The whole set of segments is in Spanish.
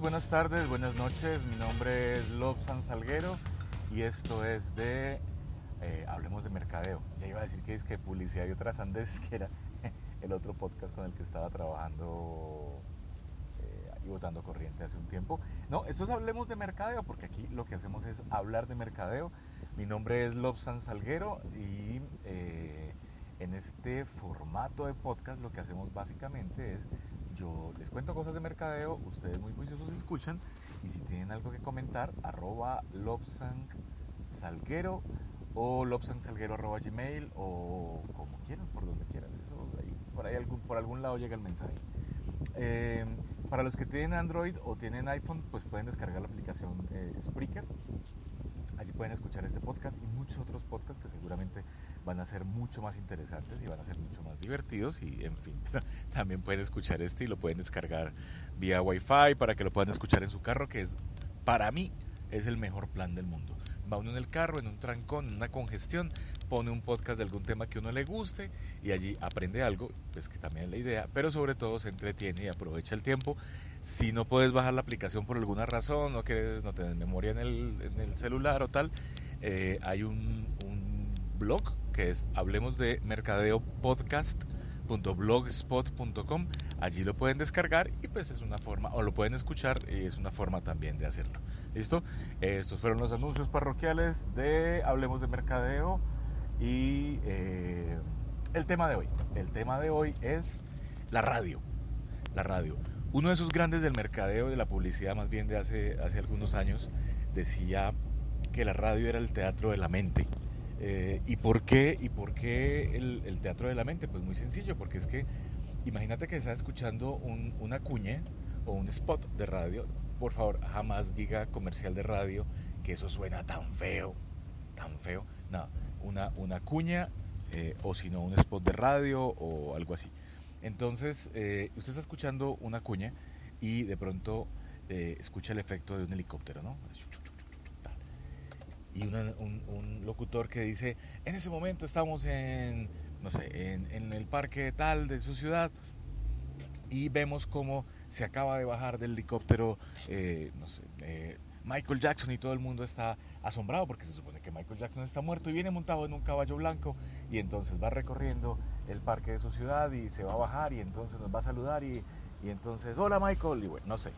Buenas tardes, buenas noches. Mi nombre es Lobsan Salguero y esto es de eh, Hablemos de Mercadeo. Ya iba a decir que es que publicidad y otras andes, que era el otro podcast con el que estaba trabajando eh, y votando corriente hace un tiempo. No, esto es Hablemos de Mercadeo, porque aquí lo que hacemos es hablar de mercadeo. Mi nombre es Lobsan Salguero y eh, en este formato de podcast lo que hacemos básicamente es yo les cuento cosas de mercadeo, ustedes muy juiciosos escuchan y si tienen algo que comentar, arroba lobsangsalguero o lobsangsalguero arroba gmail o como quieran, por donde quieran. Eso, por ahí algún, por algún lado llega el mensaje. Em, para los que tienen Android o tienen iPhone, pues pueden descargar la aplicación eh, Spreaker. Pueden escuchar este podcast y muchos otros podcasts que seguramente van a ser mucho más interesantes y van a ser mucho más divertidos y en fin, también pueden escuchar este y lo pueden descargar vía Wi-Fi para que lo puedan escuchar en su carro, que es para mí es el mejor plan del mundo. Va uno en el carro, en un trancón, en una congestión, pone un podcast de algún tema que uno le guste y allí aprende algo, pues que también es la idea, pero sobre todo se entretiene y aprovecha el tiempo. Si no puedes bajar la aplicación por alguna razón, no quieres, no tienes memoria en el, celular o tal, eh, hay un, blog que es hablemos de mercadeo podcast.blogspot.com. Allí lo pueden descargar y pues es una forma, o lo pueden escuchar y es una forma también de hacerlo. ¿Listo? Estos fueron los anuncios parroquiales de Hablemos de Mercadeo y eh, el tema de hoy. El tema de hoy es la radio. La radio. Uno de esos grandes del mercadeo, de la publicidad más bien de hace, hace algunos años, decía que la radio era el teatro de la mente. Eh, ¿Y por qué, y por qué el, teatro de la mente? Pues muy sencillo, porque es que imagínate que estás escuchando un, una cuña o un spot de radio. Por favor, jamás diga comercial de radio, que eso suena tan feo, tan feo. No, una, una cuña eh, o si no un spot de radio o algo así. Entonces, eh, usted está escuchando una cuña y de pronto escucha el efecto de un helicóptero, ¿no? y un, locutor que dice, en ese momento estamos en, no sé, en, el parque tal de su ciudad y vemos cómo se acaba de bajar del helicóptero, eh, eh, Michael Jackson y todo el mundo está asombrado porque se supone que Michael Jackson está muerto y viene montado en un caballo blanco y entonces va recorriendo el parque de su ciudad y se va a bajar y entonces nos va a saludar y, y entonces, hola Michael, y bueno, no sé.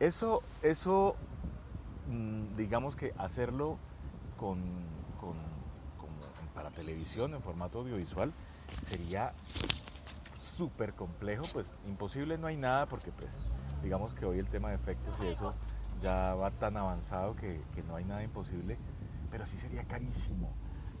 Eso, eso Mm, digamos que hacerlo con, para televisión en formato audiovisual sería súper complejo, pues imposible no hay nada porque pues digamos que hoy el tema de efectos y eso ya va tan avanzado que, no hay nada imposible, pero sí sería carísimo.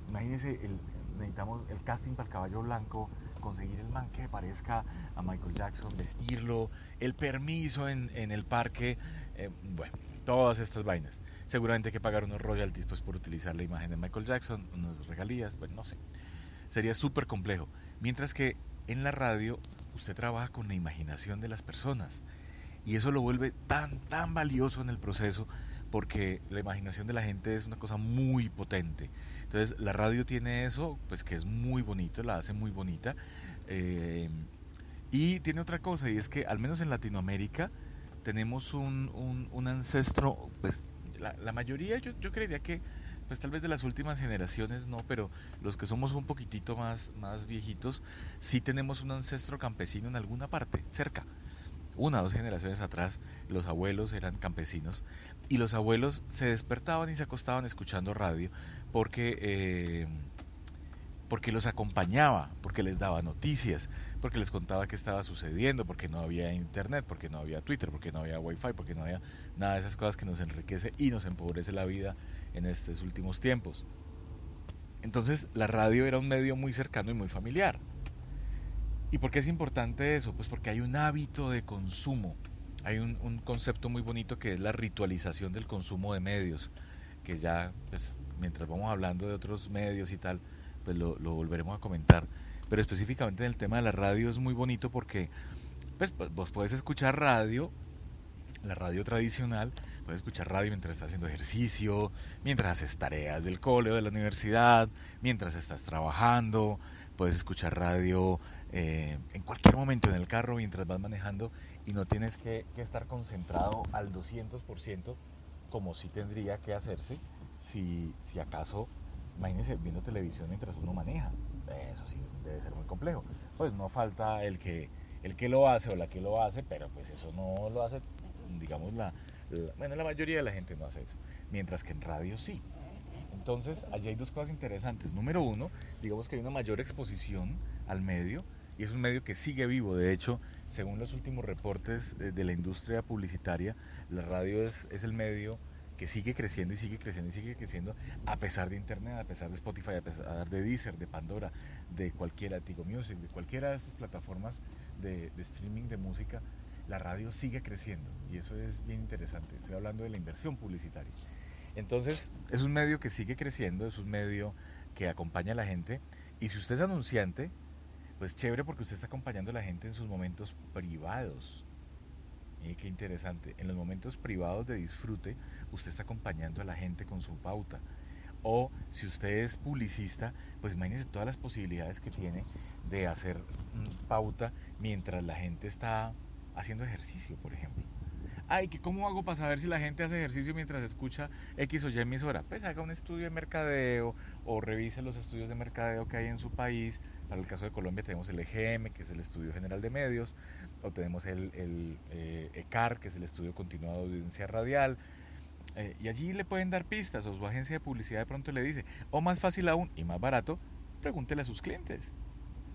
Imagínense, el, necesitamos el casting para el caballo blanco, conseguir el man que parezca a Michael Jackson, vestirlo, el permiso en, el parque, eh, bueno, todas estas vainas. Seguramente hay que pagar unos royalties pues, por utilizar la imagen de Michael Jackson, unas regalías, bueno, no sé. Sería súper complejo. Mientras que en la radio usted trabaja con la imaginación de las personas. Y eso lo vuelve tan, tan valioso en el proceso porque la imaginación de la gente es una cosa muy potente. Entonces la radio tiene eso, pues que es muy bonito, la hace muy bonita. Eh, y tiene otra cosa, y es que al menos en Latinoamérica, tenemos un, un, ancestro, pues la, mayoría yo, yo creería que pues tal vez de las últimas generaciones no, pero los que somos un poquitito más, más viejitos, sí tenemos un ancestro campesino en alguna parte, cerca. Una o dos generaciones atrás, los abuelos eran campesinos y los abuelos se despertaban y se acostaban escuchando radio porque, eh, porque los acompañaba, porque les daba noticias, porque les contaba qué estaba sucediendo, porque no había internet, porque no había Twitter, porque no había wifi, porque no había nada de esas cosas que nos enriquece y nos empobrece la vida en estos últimos tiempos. Entonces la radio era un medio muy cercano y muy familiar. ¿Y por qué es importante eso? Pues porque hay un hábito de consumo, hay un, concepto muy bonito que es la ritualización del consumo de medios, que ya pues, mientras vamos hablando de otros medios y tal, pues lo volveremos a comentar pero específicamente en el tema de la radio es muy bonito porque pues, vos puedes escuchar radio, la radio tradicional, puedes escuchar radio mientras estás haciendo ejercicio, mientras haces tareas del cole o de la universidad, mientras estás trabajando, puedes escuchar radio eh, en cualquier momento en el carro mientras vas manejando y no tienes que, estar concentrado al 200% como sí tendría que hacerse si, si acaso, imagínese viendo televisión mientras uno maneja. Eso sí debe ser muy complejo. Pues no falta el que, el que lo hace o la que lo hace, pero pues eso no lo hace, digamos, la, bueno, la mayoría de la gente no hace eso. Mientras que en radio sí. Entonces, allí hay dos cosas interesantes. Número uno, digamos que hay una mayor exposición al medio y es un medio que sigue vivo. De hecho, según los últimos reportes de la industria publicitaria, la radio es, es el medio que sigue creciendo y sigue creciendo y sigue creciendo a pesar de Internet, a pesar de Spotify, a pesar de Deezer, de Pandora, de cualquiera, Tigo Music, de cualquiera de esas plataformas de, de, streaming de música, la radio sigue creciendo y eso es bien interesante. Estoy hablando de la inversión publicitaria. Entonces, es un medio que sigue creciendo, es un medio que acompaña a la gente y si usted es anunciante, pues chévere porque usted está acompañando a la gente en sus momentos privados. Y qué interesante, en los momentos privados de disfrute, usted está acompañando a la gente con su pauta. O si usted es publicista, pues imagínese todas las posibilidades que tiene de hacer pauta mientras la gente está haciendo ejercicio, por ejemplo. Ay, ¿que ¿cómo hago para saber si la gente hace ejercicio mientras escucha X o Y emisora? Pues haga un estudio de mercadeo o revise los estudios de mercadeo que hay en su país. Para el caso de Colombia tenemos el EGM, que es el Estudio General de Medios, o tenemos el, el eh, ECAR, que es el Estudio Continuado de Audiencia Radial. Eh, y allí le pueden dar pistas o su agencia de publicidad de pronto le dice, o más fácil aún y más barato, pregúntele a sus clientes.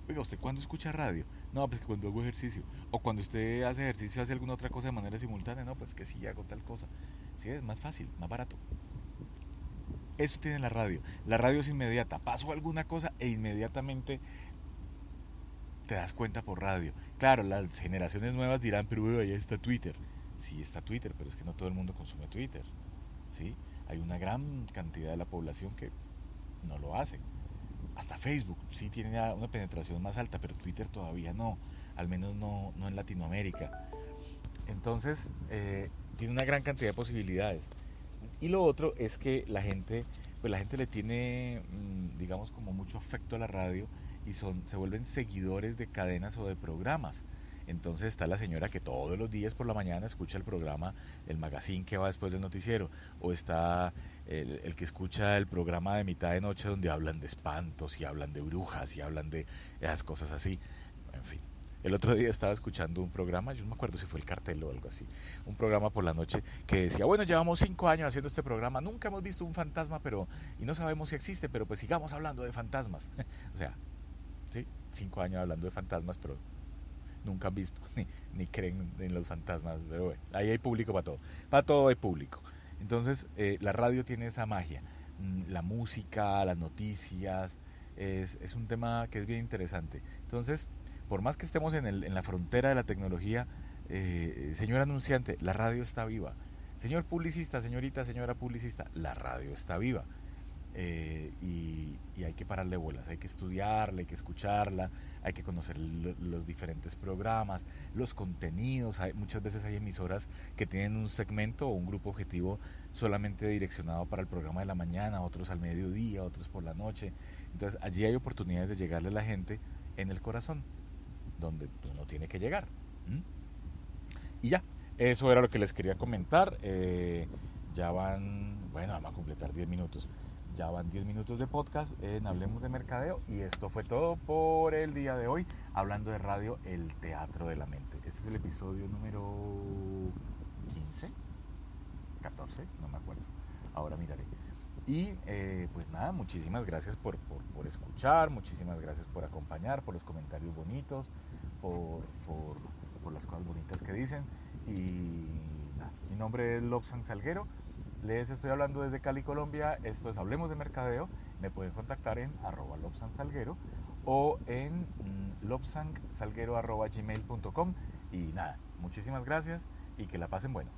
Oiga, ¿usted cuándo escucha radio? No, pues cuando hago ejercicio. O cuando usted hace ejercicio, hace alguna otra cosa de manera simultánea. No, pues que sí, hago tal cosa. Sí, es más fácil, más barato. Eso tiene la radio. La radio es inmediata. Paso alguna cosa e inmediatamente te das cuenta por radio. Claro, las generaciones nuevas dirán, pero ahí está Twitter. Sí, está Twitter, pero es que no todo el mundo consume Twitter. ¿sí? Hay una gran cantidad de la población que no lo hace hasta Facebook sí tiene una penetración más alta, pero Twitter todavía no, al menos no, no en Latinoamérica. Entonces, eh, tiene una gran cantidad de posibilidades. Y lo otro es que la gente, pues la gente le tiene, mm, digamos, como mucho afecto a la radio y son, se vuelven seguidores de cadenas o de programas. Entonces está la señora que todos los días por la mañana escucha el programa, el magazine que va después del noticiero, o está el, que escucha el programa de mitad de noche donde hablan de espantos y hablan de brujas y hablan de esas cosas así. En fin. El otro día estaba escuchando un programa, yo no me acuerdo si fue el cartel o algo así, un programa por la noche que decía, bueno, llevamos cinco años haciendo este programa, nunca hemos visto un fantasma, pero y no sabemos si existe, pero pues sigamos hablando de fantasmas. o sea, cinco años hablando de fantasmas, pero nunca han visto ni, ni creen en los fantasmas. Pero bueno, ahí hay público para todo, para todo hay público. Entonces, eh, la radio tiene esa magia. Mm, la música, las noticias, es, es, un tema que es bien interesante. Entonces, por más que estemos en, el, en la frontera de la tecnología, eh, señor anunciante, la radio está viva. Señor publicista, señorita, señora publicista, la radio está viva. Eh, y, hay que pararle bolas, hay que estudiarla, hay que escucharla, hay que conocer los diferentes programas, los contenidos. Hay, muchas veces hay emisoras que tienen un segmento o un grupo objetivo solamente direccionado para el programa de la mañana, otros al mediodía, otros por la noche. Entonces allí hay oportunidades de llegarle a la gente en el corazón, donde uno tiene que llegar. Y ya, eso era lo que les quería comentar. Eh, ya van, bueno, vamos a completar 10 minutos. Ya van 10 minutos de podcast en Hablemos de Mercadeo y esto fue todo por el día de hoy, hablando de radio, el teatro de la mente. Este es el episodio número 15, 14, no me acuerdo, ahora miraré. Y eh, pues nada, muchísimas gracias por, por, escuchar, muchísimas gracias por acompañar, por los comentarios bonitos, por, por las cosas bonitas que dicen. Y nada, mi nombre es Lobsan Salguero les estoy hablando desde Cali, Colombia. Esto es Hablemos de Mercadeo. Me pueden contactar en arroba lobsansalguero o en mm, lobsansalguero arroba gmail.com. Y nada, muchísimas gracias y que la pasen bueno.